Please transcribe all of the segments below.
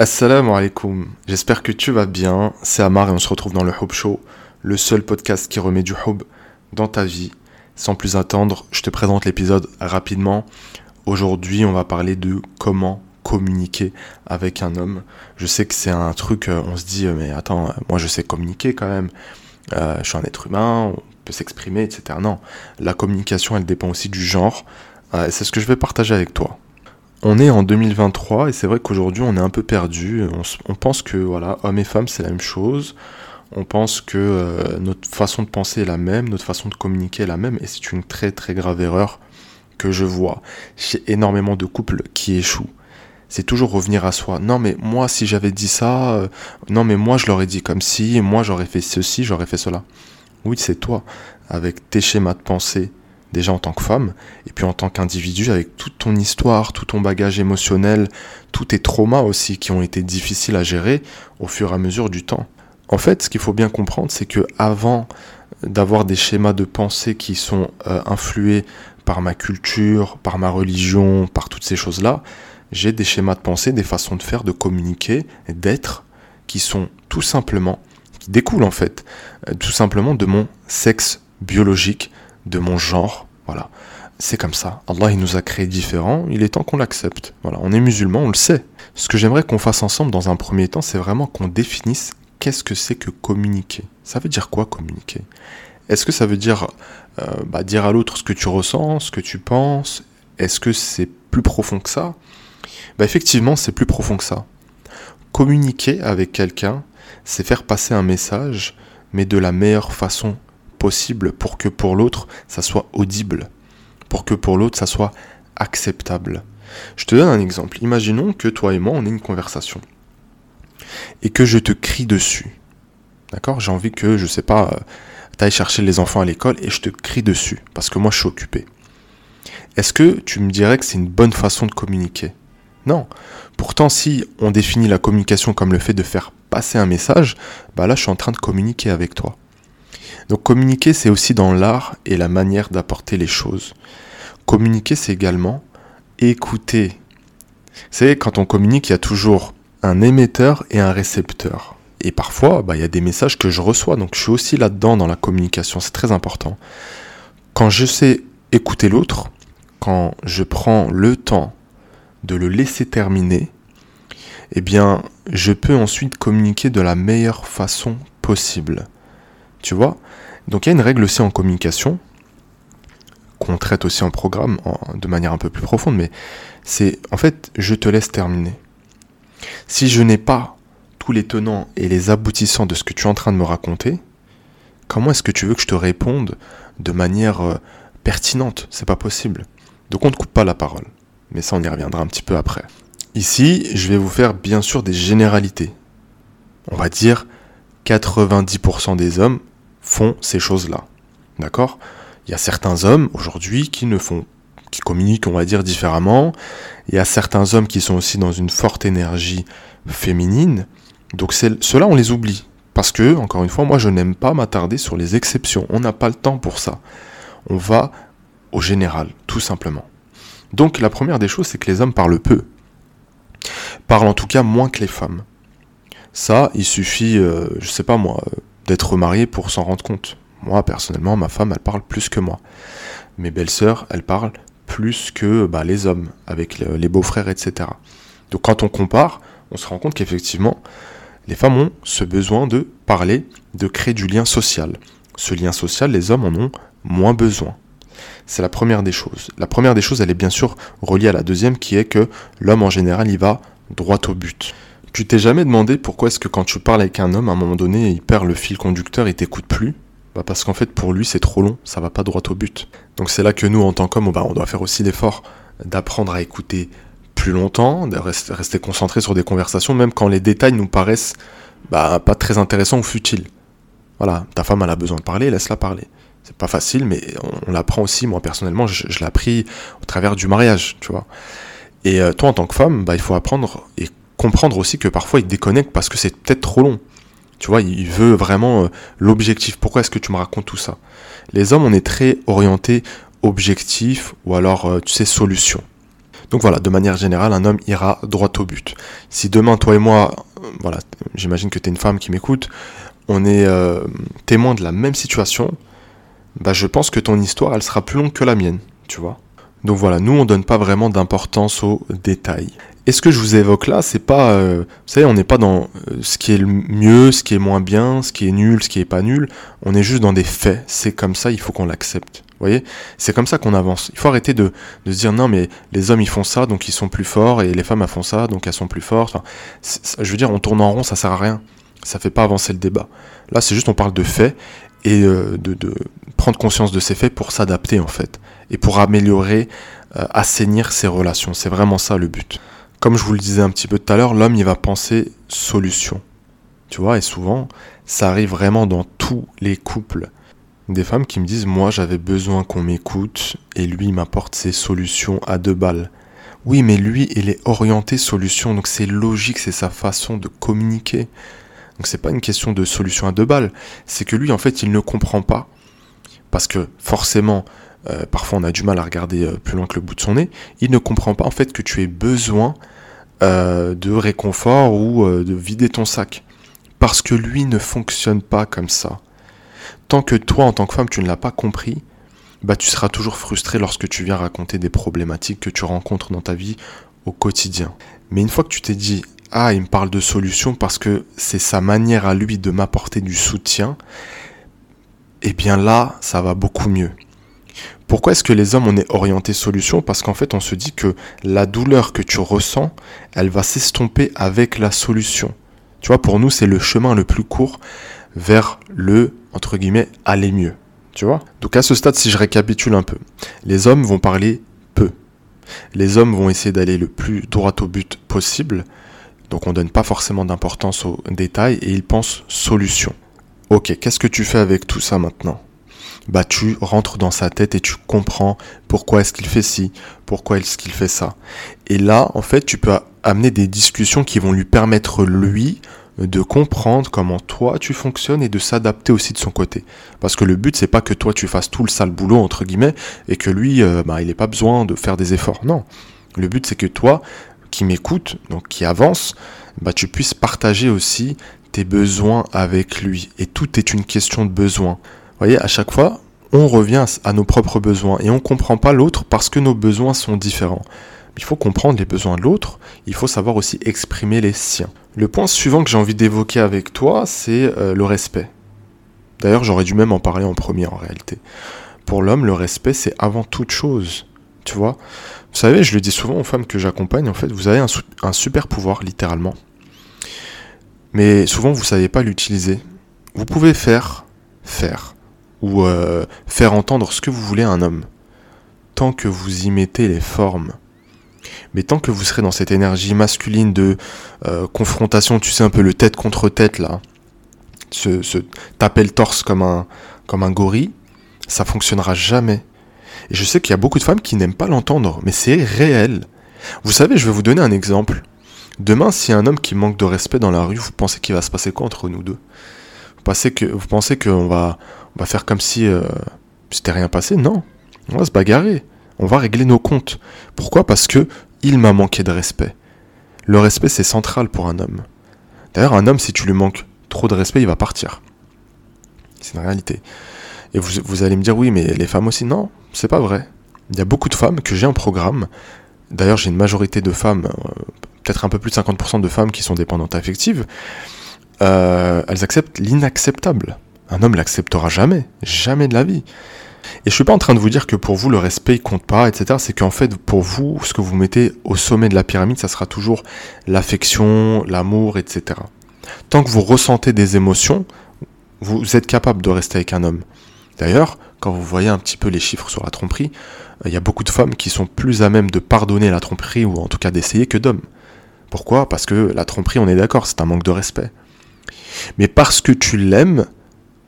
Assalamu alaikum, j'espère que tu vas bien, c'est Amar et on se retrouve dans le Hub Show, le seul podcast qui remet du Hub dans ta vie. Sans plus attendre, je te présente l'épisode rapidement. Aujourd'hui, on va parler de comment communiquer avec un homme. Je sais que c'est un truc, euh, on se dit, euh, mais attends, euh, moi je sais communiquer quand même. je suis un être humain, on peut s'exprimer, etc. Non, la communication, elle dépend aussi du genre. et c'est ce que je vais partager avec toi. On est en 2023 et c'est vrai qu'aujourd'hui on est un peu perdu. On, pense que voilà, hommes et femmes c'est la même chose. On pense que notre façon de penser est la même, notre façon de communiquer est la même et c'est une très très grave erreur que je vois chez énormément de couples qui échouent c'est toujours revenir à soi. Non mais moi si j'avais dit ça, euh, non mais moi je l'aurais dit comme si, moi j'aurais fait ceci, j'aurais fait cela. Oui c'est toi, avec tes schémas de pensée, déjà en tant que femme, et puis en tant qu'individu, avec toute ton histoire, tout ton bagage émotionnel, tous tes traumas aussi qui ont été difficiles à gérer au fur et à mesure du temps. En fait, ce qu'il faut bien comprendre, c'est que avant d'avoir des schémas de pensée qui sont euh, influés par ma culture, par ma religion, par toutes ces choses-là, j'ai des schémas de pensée, des façons de faire, de communiquer, d'être, qui sont tout simplement, qui découlent en fait, euh, tout simplement de mon sexe biologique, de mon genre. Voilà. C'est comme ça. Allah, il nous a créés différents, il est temps qu'on l'accepte. Voilà, on est musulman, on le sait. Ce que j'aimerais qu'on fasse ensemble dans un premier temps, c'est vraiment qu'on définisse qu'est-ce que c'est que communiquer. Ça veut dire quoi communiquer? Est-ce que ça veut dire euh, bah, dire à l'autre ce que tu ressens, ce que tu penses? Est-ce que c'est plus profond que ça? Bah, effectivement, c'est plus profond que ça. Communiquer avec quelqu'un, c'est faire passer un message, mais de la meilleure façon possible pour que pour l'autre, ça soit audible, pour que pour l'autre, ça soit acceptable. Je te donne un exemple. Imaginons que toi et moi, on ait une conversation. Et que je te crie dessus. D'accord? J'ai envie que, je sais pas, euh, tu ailles chercher les enfants à l'école et je te crie dessus. Parce que moi, je suis occupé. Est-ce que tu me dirais que c'est une bonne façon de communiquer? Non. Pourtant, si on définit la communication comme le fait de faire passer un message, bah là, je suis en train de communiquer avec toi. Donc communiquer, c'est aussi dans l'art et la manière d'apporter les choses. Communiquer, c'est également écouter. Vous savez, quand on communique, il y a toujours un émetteur et un récepteur. Et parfois, bah, il y a des messages que je reçois, donc je suis aussi là-dedans dans la communication, c'est très important. Quand je sais écouter l'autre, quand je prends le temps de le laisser terminer, eh bien, je peux ensuite communiquer de la meilleure façon possible. Tu vois? Donc il y a une règle aussi en communication, qu'on traite aussi en programme de manière un peu plus profonde, mais c'est en fait, je te laisse terminer. Si je n'ai pas tous les tenants et les aboutissants de ce que tu es en train de me raconter, comment est-ce que tu veux que je te réponde de manière euh, pertinente? C'est pas possible. Donc on ne coupe pas la parole mais ça on y reviendra un petit peu après. Ici, je vais vous faire bien sûr des généralités. On va dire 90% des hommes font ces choses-là. D'accord? Il y a certains hommes aujourd'hui qui ne font qui communiquent, on va dire, différemment. Il y a certains hommes qui sont aussi dans une forte énergie féminine. Donc ceux-là, on les oublie. Parce que, encore une fois, moi, je n'aime pas m'attarder sur les exceptions. On n'a pas le temps pour ça. On va au général, tout simplement. Donc la première des choses, c'est que les hommes parlent peu. Parlent en tout cas moins que les femmes. Ça, il suffit, euh, je sais pas moi, euh, d'être marié pour s'en rendre compte. Moi, personnellement, ma femme, elle parle plus que moi. Mes belles-sœurs, elles parlent plus que bah, les hommes, avec les beaux-frères, etc. Donc quand on compare, on se rend compte qu'effectivement, les femmes ont ce besoin de parler, de créer du lien social. Ce lien social, les hommes en ont moins besoin. C'est la première des choses. La première des choses, elle est bien sûr reliée à la deuxième, qui est que l'homme en général, il va droit au but. Tu t'es jamais demandé pourquoi est-ce que quand tu parles avec un homme, à un moment donné, il perd le fil conducteur, il t'écoute plus? Bah parce qu'en fait, pour lui, c'est trop long, ça va pas droit au but. Donc c'est là que nous, en tant qu'hommes, bah, on doit faire aussi l'effort d'apprendre à écouter plus longtemps, de rester, rester concentré sur des conversations, même quand les détails nous paraissent bah, pas très intéressants ou futiles. Voilà, ta femme elle a besoin de parler, laisse-la parler c'est pas facile, mais on, l'apprend aussi. Moi, personnellement, je, l'ai appris au travers du mariage, tu vois. Et euh, toi, en tant que femme, bah, il faut apprendre et comprendre aussi que parfois il déconnecte parce que c'est peut-être trop long. Tu vois, il veut vraiment euh, l'objectif. Pourquoi est-ce que tu me racontes tout ça? Les hommes, on est très orientés objectif ou alors, euh, tu sais, solution. Donc voilà, de manière générale, un homme ira droit au but. Si demain, toi et moi, voilà, j'imagine que tu es une femme qui m'écoute, on est euh, témoin de la même situation, bah je pense que ton histoire, elle sera plus longue que la mienne, tu vois. Donc voilà, nous on donne pas vraiment d'importance aux détails. Et ce que je vous évoque là, c'est pas, euh, vous savez, on n'est pas dans euh, ce qui est le mieux, ce qui est moins bien, ce qui est nul, ce qui est pas nul. On est juste dans des faits. C'est comme ça, il faut qu'on l'accepte. Vous voyez, c'est comme ça qu'on avance. Il faut arrêter de, de, se dire non, mais les hommes ils font ça, donc ils sont plus forts, et les femmes elles font ça, donc elles sont plus fortes. Enfin, je veux dire, on tourne en rond, ça sert à rien. Ça fait pas avancer le débat. Là, c'est juste on parle de faits et euh, de, de, prendre conscience de ces faits pour s'adapter en fait et pour améliorer, euh, assainir ses relations. C'est vraiment ça le but. Comme je vous le disais un petit peu tout à l'heure, l'homme il va penser solution. Tu vois, et souvent, ça arrive vraiment dans tous les couples. Des femmes qui me disent Moi, j'avais besoin qu'on m'écoute et lui m'apporte ses solutions à deux balles. Oui, mais lui, il est orienté solution, donc c'est logique, c'est sa façon de communiquer. Donc c'est pas une question de solution à deux balles, c'est que lui, en fait, il ne comprend pas. Parce que forcément, euh, parfois on a du mal à regarder euh, plus loin que le bout de son nez, il ne comprend pas en fait que tu aies besoin euh, de réconfort ou de vider ton sac. Parce que lui ne fonctionne pas comme ça tant que toi, en tant que femme, tu ne l'as pas compris, bah, tu seras toujours frustré lorsque tu viens raconter des problématiques que tu rencontres dans ta vie au quotidien. Mais une fois que tu t'es dit, ah, il me parle de solution parce que c'est sa manière à lui de m'apporter du soutien, eh bien là, ça va beaucoup mieux. Pourquoi est-ce que les hommes, on est orienté solution? Parce qu'en fait, on se dit que la douleur que tu ressens, elle va s'estomper avec la solution. Tu vois, pour nous, c'est le chemin le plus court vers le, entre guillemets, aller mieux. Tu vois? Donc à ce stade, si je récapitule un peu, les hommes vont parler peu. Les hommes vont essayer d'aller le plus droit au but possible. Donc on donne pas forcément d'importance aux détails et ils pensent solution. Ok, qu'est-ce que tu fais avec tout ça maintenant? Bah tu rentres dans sa tête et tu comprends pourquoi est-ce qu'il fait ci, pourquoi est-ce qu'il fait ça. Et là, en fait, tu peux amener des discussions qui vont lui permettre, lui, de comprendre comment toi tu fonctionnes et de s'adapter aussi de son côté. Parce que le but c'est pas que toi tu fasses tout le sale boulot entre guillemets et que lui euh, bah, il n'ait pas besoin de faire des efforts. Non. Le but c'est que toi qui m'écoutes, donc qui avance, bah, tu puisses partager aussi tes besoins avec lui. Et tout est une question de besoin. Voyez, à chaque fois, on revient à nos propres besoins et on comprend pas l'autre parce que nos besoins sont différents. Il faut comprendre les besoins de l'autre, il faut savoir aussi exprimer les siens. Le point suivant que j'ai envie d'évoquer avec toi, c'est euh, le respect. D'ailleurs, j'aurais dû même en parler en premier en réalité. Pour l'homme, le respect, c'est avant toute chose. Tu vois Vous savez, je le dis souvent aux femmes que j'accompagne, en fait, vous avez un, super pouvoir, littéralement. Mais souvent, vous ne savez pas l'utiliser. Vous pouvez faire, faire, ou euh, faire entendre ce que vous voulez à un homme. Tant que vous y mettez les formes mais tant que vous serez dans cette énergie masculine de euh, confrontation, tu sais, un peu le tête contre tête, là, se, taper le torse comme un, comme un gorille, ça fonctionnera jamais. Et je sais qu'il y a beaucoup de femmes qui n'aiment pas l'entendre, mais c'est réel. Vous savez, je vais vous donner un exemple. Demain, a un homme qui manque de respect dans la rue, vous pensez qu'il va se passer quoi entre nous deux? Vous pensez, que, vous pensez qu'on va, on va faire comme si euh, c'était rien passé Non. On va se bagarrer. On va régler nos comptes. Pourquoi? Parce que il m'a manqué de respect. Le respect, c'est central pour un homme. D'ailleurs, un homme, si tu lui manques trop de respect, il va partir. C'est une réalité. Et vous, allez me dire, oui, mais les femmes aussi. Non, c'est pas vrai. Il y a beaucoup de femmes que j'ai en programme. D'ailleurs, j'ai une majorité de femmes, euh, peut-être un peu plus de 50% de femmes qui sont dépendantes affectives. Euh, elles acceptent l'inacceptable. Un homme l'acceptera jamais. Jamais de la vie. Et je suis pas en train de vous dire que pour vous le respect compte pas, etc. C'est qu'en fait pour vous, ce que vous mettez au sommet de la pyramide, ça sera toujours l'affection, l'amour, etc. Tant que vous ressentez des émotions, vous êtes capable de rester avec un homme. D'ailleurs, quand vous voyez un petit peu les chiffres sur la tromperie, euh, il y a beaucoup de femmes qui sont plus à même de pardonner la tromperie ou en tout cas d'essayer que d'hommes. Pourquoi? Parce que la tromperie, on est d'accord, c'est un manque de respect. Mais parce que tu l'aimes,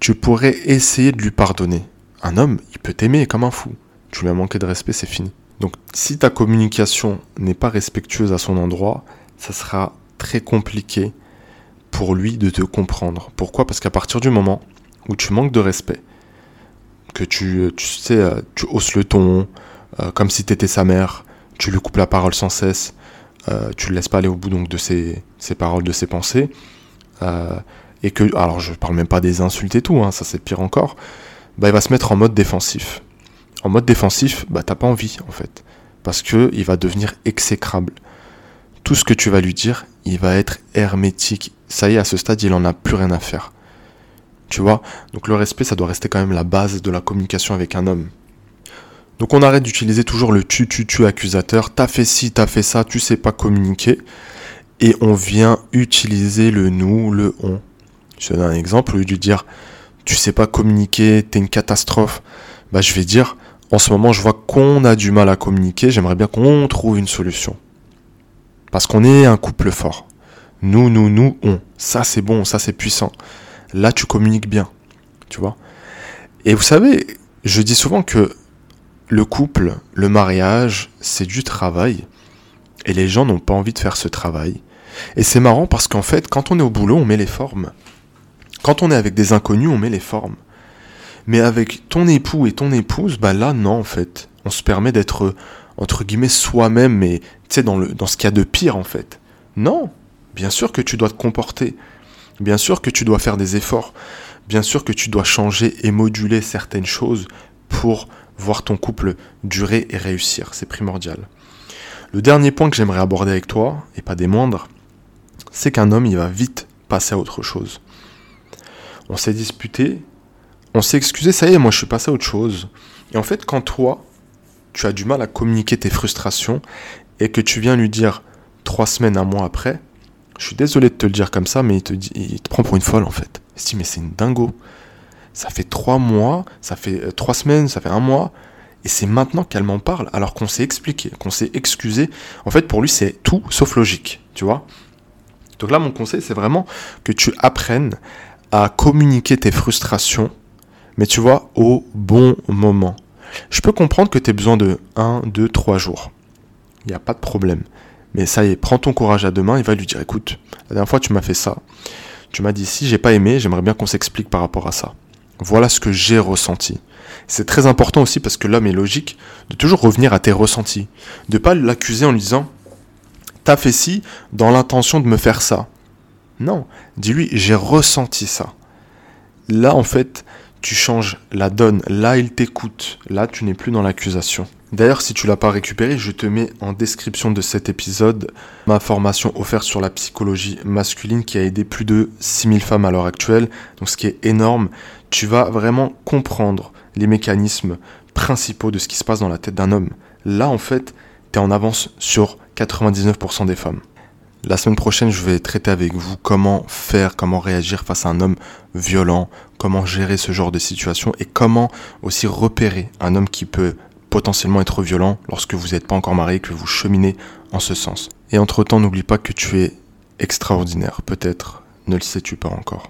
tu pourrais essayer de lui pardonner un homme, il peut t'aimer comme un fou. Tu lui as manqué de respect, c'est fini. Donc si ta communication n'est pas respectueuse à son endroit, ça sera très compliqué pour lui de te comprendre. Pourquoi? Parce qu'à partir du moment où tu manques de respect, que tu, sais, tu hausses le ton, euh, comme si tu étais sa mère, tu lui coupes la parole sans cesse, euh, tu le laisses pas aller au bout donc de ses, paroles, de ses pensées, euh, et que, alors je parle même pas des insultes et tout, hein, ça c'est pire encore, bah il va se mettre en mode défensif. En mode défensif, bah t'as pas envie en fait, parce que il va devenir exécrable. Tout ce que tu vas lui dire, il va être hermétique. Ça y est, à ce stade, il en a plus rien à faire. Tu vois? Donc le respect, ça doit rester quand même la base de la communication avec un homme. Donc on arrête d'utiliser toujours le tu, tu, tu accusateur. T'as fait ci, t'as fait ça, tu sais pas communiquer. Et on vient utiliser le nous, le on. Je te donne un exemple. Au lieu de dire tu sais pas communiquer, t'es une catastrophe, bah je vais dire en ce moment je vois qu'on a du mal à communiquer, j'aimerais bien qu'on trouve une solution. Parce qu'on est un couple fort. Nous, nous, nous, on. Ça c'est bon, ça c'est puissant. Là tu communiques bien. Tu vois? Et vous savez, je dis souvent que le couple, le mariage, c'est du travail. Et les gens n'ont pas envie de faire ce travail. Et c'est marrant parce qu'en fait, quand on est au boulot, on met les formes. Quand on est avec des inconnus, on met les formes. Mais avec ton époux et ton épouse, bah là, non, en fait. On se permet d'être, entre guillemets, soi-même, mais tu sais, dans, dans ce qu'il y a de pire, en fait. Non. Bien sûr que tu dois te comporter. Bien sûr que tu dois faire des efforts. Bien sûr que tu dois changer et moduler certaines choses pour voir ton couple durer et réussir. C'est primordial. Le dernier point que j'aimerais aborder avec toi, et pas des moindres, c'est qu'un homme, il va vite passer à autre chose. On s'est disputé, on s'est excusé, ça y est, moi je suis passé à autre chose. Et en fait, quand toi, tu as du mal à communiquer tes frustrations et que tu viens lui dire trois semaines, un mois après, je suis désolé de te le dire comme ça, mais il te, prend pour une folle en fait. Il se dit, mais c'est une dingo ça fait trois mois, ça fait euh, trois semaines, ça fait un mois, et c'est maintenant qu'elle m'en parle, alors qu'on s'est expliqué, qu'on s'est excusé. En fait, pour lui, c'est tout sauf logique, tu vois. Donc là, mon conseil, c'est vraiment que tu apprennes à communiquer tes frustrations, mais tu vois, au bon moment. Je peux comprendre que tu aies besoin de 1, 2, 3 jours. Il n'y a pas de problème. Mais ça y est, prends ton courage à deux mains et va lui dire écoute, la dernière fois tu m'as fait ça. Tu m'as dit si j'ai pas aimé, j'aimerais bien qu'on s'explique par rapport à ça. Voilà ce que j'ai ressenti. C'est très important aussi parce que l'homme est logique de toujours revenir à tes ressentis. De pas l'accuser en lui disant T'as fait ci dans l'intention de me faire ça. Non, dis-lui j'ai ressenti ça. Là en fait, tu changes la donne. Là, il t'écoute. Là, tu n'es plus dans l'accusation. D'ailleurs, si tu l'as pas récupéré, je te mets en description de cet épisode ma formation offerte sur la psychologie masculine qui a aidé plus de 6000 femmes à l'heure actuelle. Donc ce qui est énorme, tu vas vraiment comprendre les mécanismes principaux de ce qui se passe dans la tête d'un homme. Là, en fait, tu es en avance sur 99% des femmes. La semaine prochaine, je vais traiter avec vous comment faire, comment réagir face à un homme violent, comment gérer ce genre de situation et comment aussi repérer un homme qui peut potentiellement être violent lorsque vous n'êtes pas encore marié, que vous cheminez en ce sens. Et entre-temps, n'oublie pas que tu es extraordinaire. Peut-être ne le sais-tu pas encore.